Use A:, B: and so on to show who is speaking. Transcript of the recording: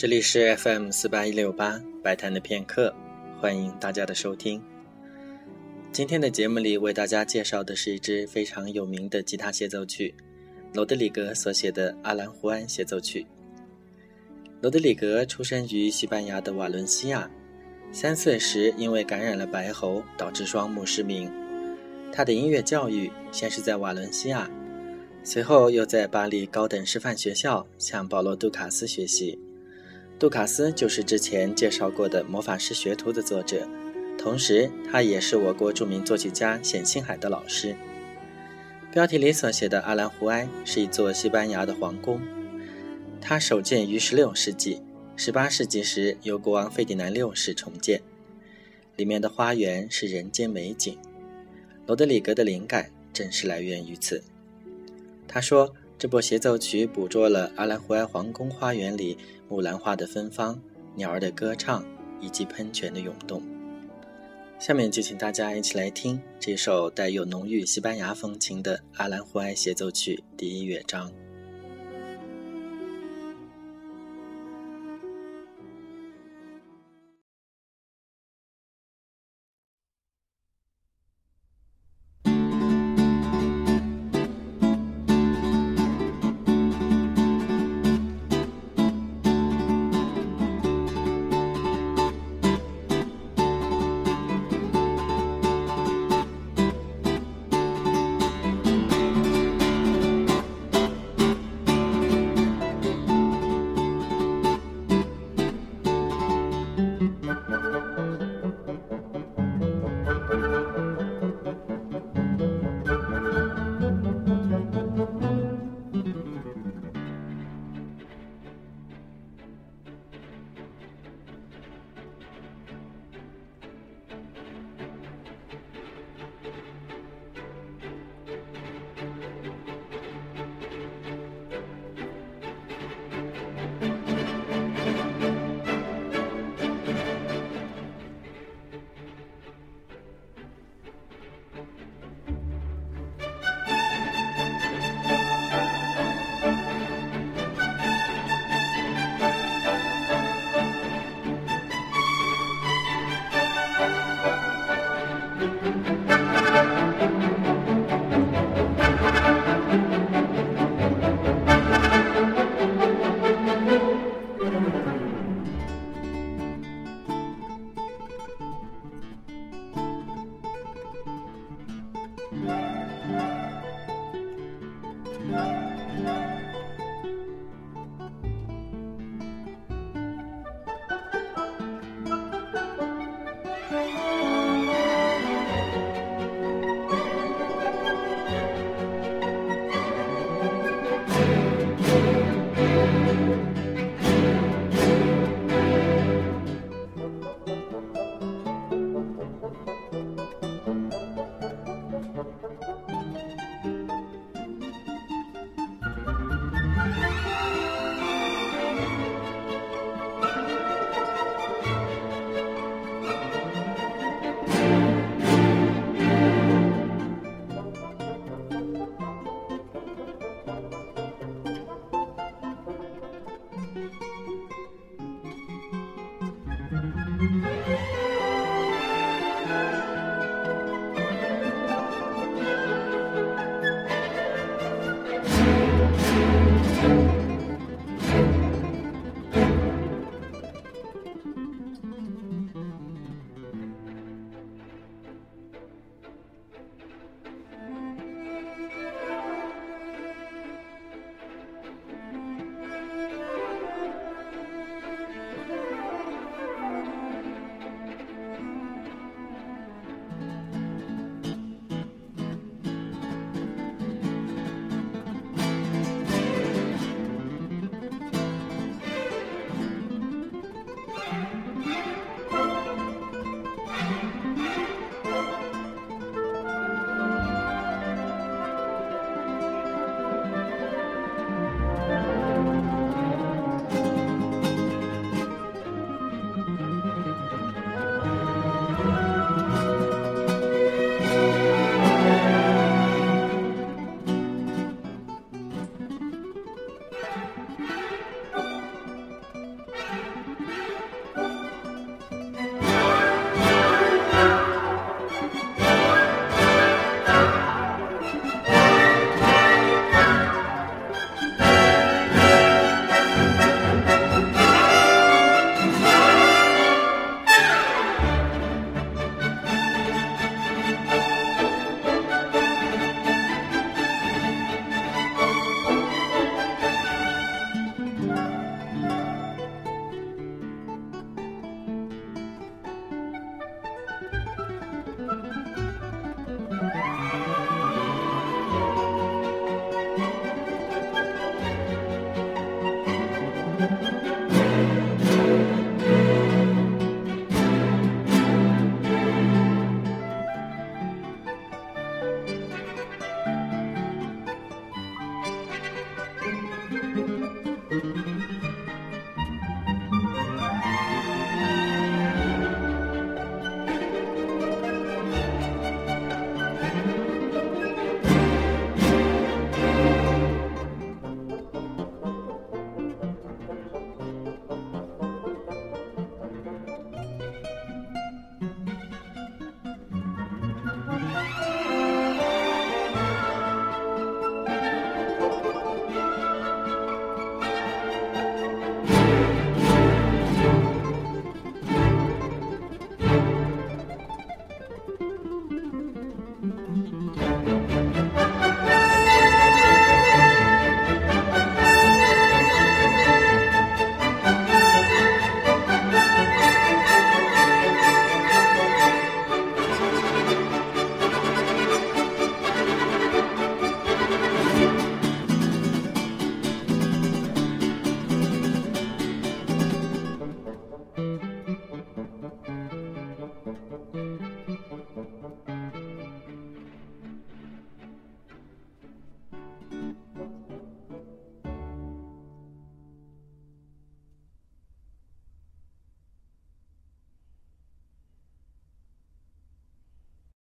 A: 这里是 FM 四八一六八白谈的片刻，欢迎大家的收听。今天的节目里为大家介绍的是一支非常有名的吉他协奏曲——罗德里格所写的《阿兰胡安协奏曲》。罗德里格出生于西班牙的瓦伦西亚，三岁时因为感染了白喉，导致双目失明。他的音乐教育先是在瓦伦西亚，随后又在巴黎高等师范学校向保罗·杜卡斯学习。杜卡斯就是之前介绍过的《魔法师学徒》的作者。同时，他也是我国著名作曲家冼星海的老师。标题里所写的阿兰胡埃是一座西班牙的皇宫，它首建于16世纪，18世纪时由国王费迪南六世重建。里面的花园是人间美景。罗德里格的灵感正是来源于此。他说，这部协奏曲捕捉了阿兰胡埃皇宫花园里木兰花的芬芳、鸟儿的歌唱以及喷泉的涌动。下面就请大家一起来听这首带有浓郁西班牙风情的《阿兰胡埃协奏曲》第一乐章。